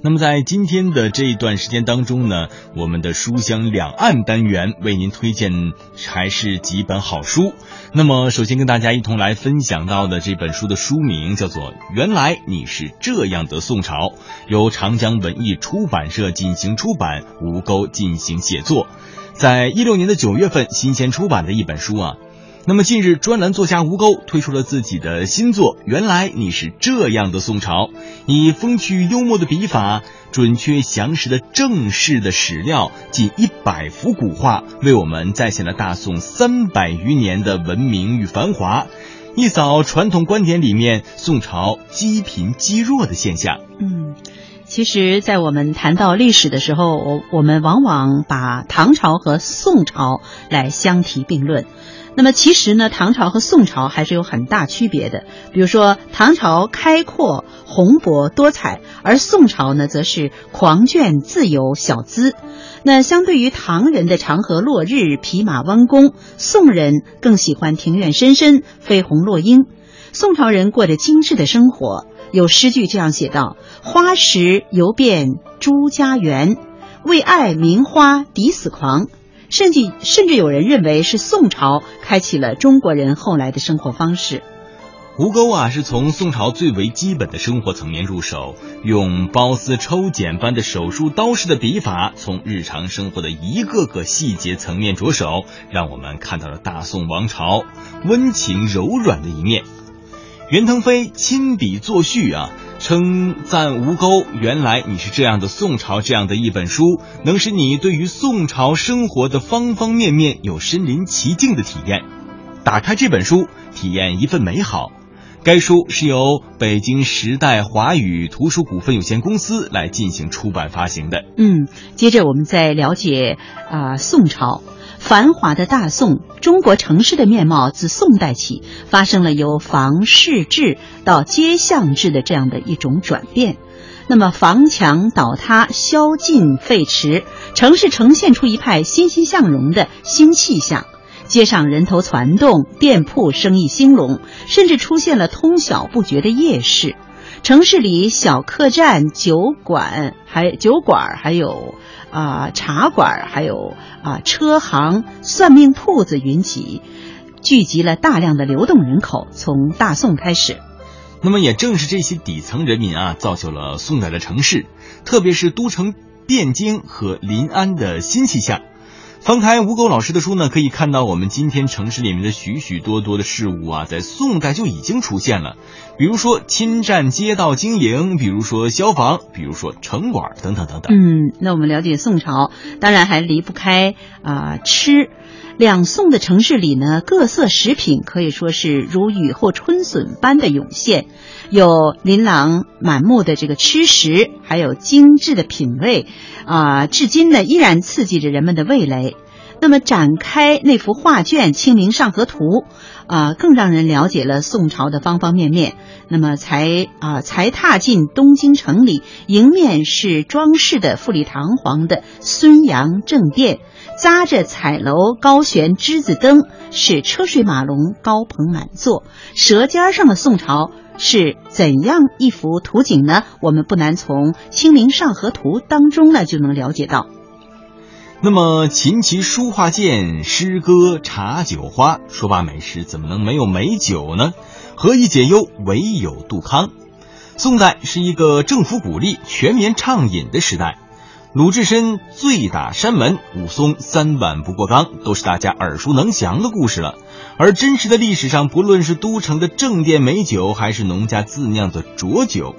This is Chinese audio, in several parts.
那么在今天的这一段时间当中呢，我们的书香两岸单元为您推荐还是几本好书。那么首先跟大家一同来分享到的这本书的书名叫做《原来你是这样的宋朝》，由长江文艺出版社进行出版，吴钩进行写作，在一六年的九月份新鲜出版的一本书啊。那么近日，专栏作家吴钩推出了自己的新作《原来你是这样的宋朝》，以风趣幽默的笔法、准确详实的正式的史料、近一百幅古画，为我们再现了大宋三百余年的文明与繁华，一扫传统观点里面宋朝积贫积弱的现象。嗯，其实，在我们谈到历史的时候，我我们往往把唐朝和宋朝来相提并论。那么其实呢，唐朝和宋朝还是有很大区别的。比如说，唐朝开阔、宏博、多彩，而宋朝呢，则是狂卷、自由、小资。那相对于唐人的长河落日、匹马弯弓，宋人更喜欢庭院深深、飞鸿落英。宋朝人过着精致的生活，有诗句这样写道：“花时游遍朱家园，为爱名花抵死狂。”甚至甚至有人认为是宋朝开启了中国人后来的生活方式。吴钩啊，是从宋朝最为基本的生活层面入手，用包丝抽茧般的手术刀式的笔法，从日常生活的一个个细节层面着手，让我们看到了大宋王朝温情柔软的一面。袁腾飞亲笔作序啊。称赞吴钩，原来你是这样的宋朝这样的一本书，能使你对于宋朝生活的方方面面有身临其境的体验。打开这本书，体验一份美好。该书是由北京时代华语图书股份有限公司来进行出版发行的。嗯，接着我们再了解啊，宋朝。繁华的大宋，中国城市的面貌自宋代起发生了由房市制到街巷制的这样的一种转变。那么房墙倒塌、宵禁废弛，城市呈现出一派欣欣向荣的新气象。街上人头攒动，店铺生意兴隆，甚至出现了通晓不绝的夜市。城市里小客栈、酒馆还酒馆还有。啊，茶馆还有啊，车行、算命铺子云集，聚集了大量的流动人口。从大宋开始，那么也正是这些底层人民啊，造就了宋代的城市，特别是都城汴京和临安的新气象。翻开吴钩老师的书呢，可以看到我们今天城市里面的许许多多的事物啊，在宋代就已经出现了。比如说侵占街道经营，比如说消防，比如说城管等等等等。嗯，那我们了解宋朝，当然还离不开啊吃。两宋的城市里呢，各色食品可以说是如雨后春笋般的涌现，有琳琅满目的这个吃食，还有精致的品味，啊，至今呢依然刺激着人们的味蕾。那么展开那幅画卷《清明上河图》，啊，更让人了解了宋朝的方方面面。那么才啊才踏进东京城里，迎面是装饰的富丽堂皇的孙杨正殿。扎着彩楼高悬枝子灯，是车水马龙高朋满座。舌尖上的宋朝是怎样一幅图景呢？我们不难从《清明上河图》当中呢就能了解到。那么琴棋书画剑、诗歌茶酒花，说罢美食，怎么能没有美酒呢？何以解忧，唯有杜康。宋代是一个政府鼓励全民畅饮的时代。鲁智深醉打山门，武松三碗不过冈，都是大家耳熟能详的故事了。而真实的历史上，不论是都城的正店美酒，还是农家自酿的浊酒，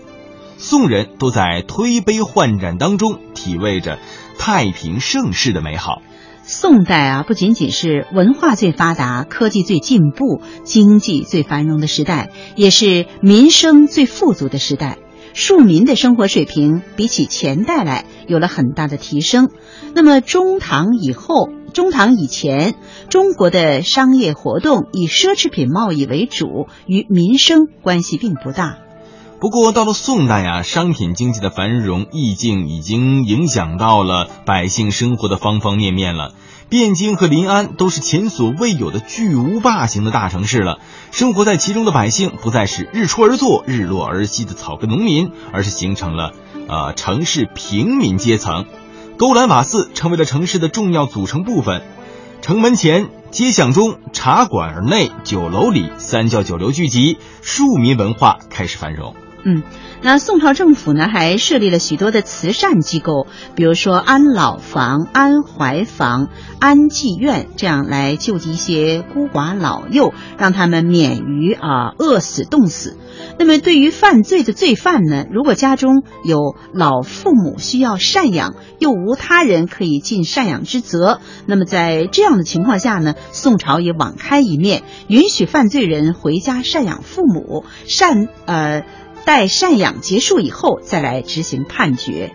宋人都在推杯换盏当中体味着太平盛世的美好。宋代啊，不仅仅是文化最发达、科技最进步、经济最繁荣的时代，也是民生最富足的时代。庶民的生活水平比起前代来有了很大的提升。那么中唐以后、中唐以前，中国的商业活动以奢侈品贸易为主，与民生关系并不大。不过到了宋代啊，商品经济的繁荣意境已经影响到了百姓生活的方方面面了。汴京和临安都是前所未有的巨无霸型的大城市了，生活在其中的百姓不再是日出而作、日落而息的草根农民，而是形成了呃城市平民阶层。勾栏瓦肆成为了城市的重要组成部分，城门前、街巷中、茶馆内、酒楼里，三教九流聚集，庶民文化开始繁荣。嗯，那宋朝政府呢还设立了许多的慈善机构，比如说安老房、安怀房、安济院，这样来救济一些孤寡老幼，让他们免于啊饿死、冻死。那么对于犯罪的罪犯呢，如果家中有老父母需要赡养，又无他人可以尽赡养之责，那么在这样的情况下呢，宋朝也网开一面，允许犯罪人回家赡养父母，赡呃。待赡养结束以后，再来执行判决。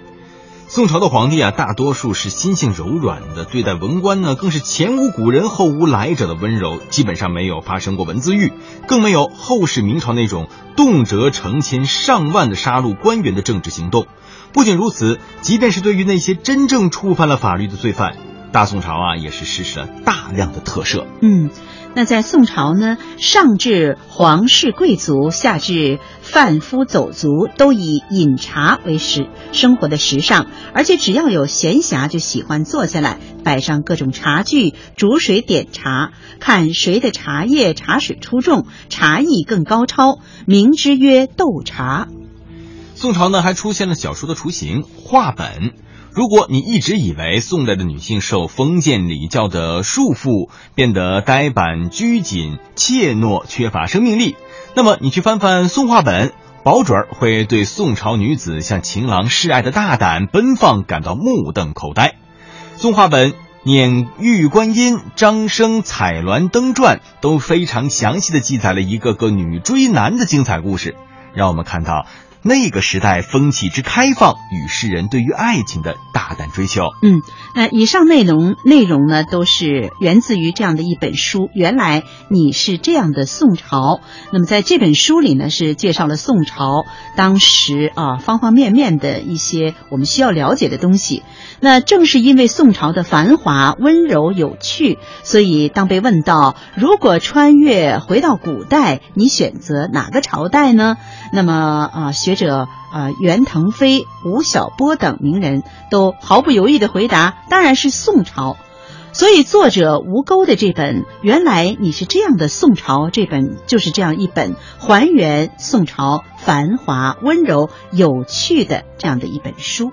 宋朝的皇帝啊，大多数是心性柔软的，对待文官呢，更是前无古人后无来者的温柔，基本上没有发生过文字狱，更没有后世明朝那种动辄成千上万的杀戮官员的政治行动。不仅如此，即便是对于那些真正触犯了法律的罪犯，大宋朝啊，也是实施了大量的特赦。嗯。那在宋朝呢，上至皇室贵族，下至贩夫走卒，都以饮茶为时生活的时尚，而且只要有闲暇，就喜欢坐下来，摆上各种茶具，煮水点茶，看谁的茶叶茶水出众，茶艺更高超，名之曰斗茶。宋朝呢，还出现了小说的雏形——话本。如果你一直以为宋代的女性受封建礼教的束缚，变得呆板拘谨、怯懦、缺乏生命力，那么你去翻翻宋画本，保准儿会对宋朝女子向情郎示爱的大胆奔放感到目瞪口呆。宋画本《念玉观音》《张生彩鸾灯传》都非常详细的记载了一个个女追男的精彩故事，让我们看到。那个时代风气之开放与世人对于爱情的大胆追求。嗯，那以上内容内容呢，都是源自于这样的一本书。原来你是这样的宋朝。那么在这本书里呢，是介绍了宋朝当时啊方方面面的一些我们需要了解的东西。那正是因为宋朝的繁华、温柔、有趣，所以当被问到如果穿越回到古代，你选择哪个朝代呢？那么啊，学者啊，袁腾飞、吴晓波等名人都毫不犹豫地回答，当然是宋朝。所以作者吴钩的这本《原来你是这样的宋朝》这本就是这样一本还原宋朝繁华、温柔、有趣的这样的一本书。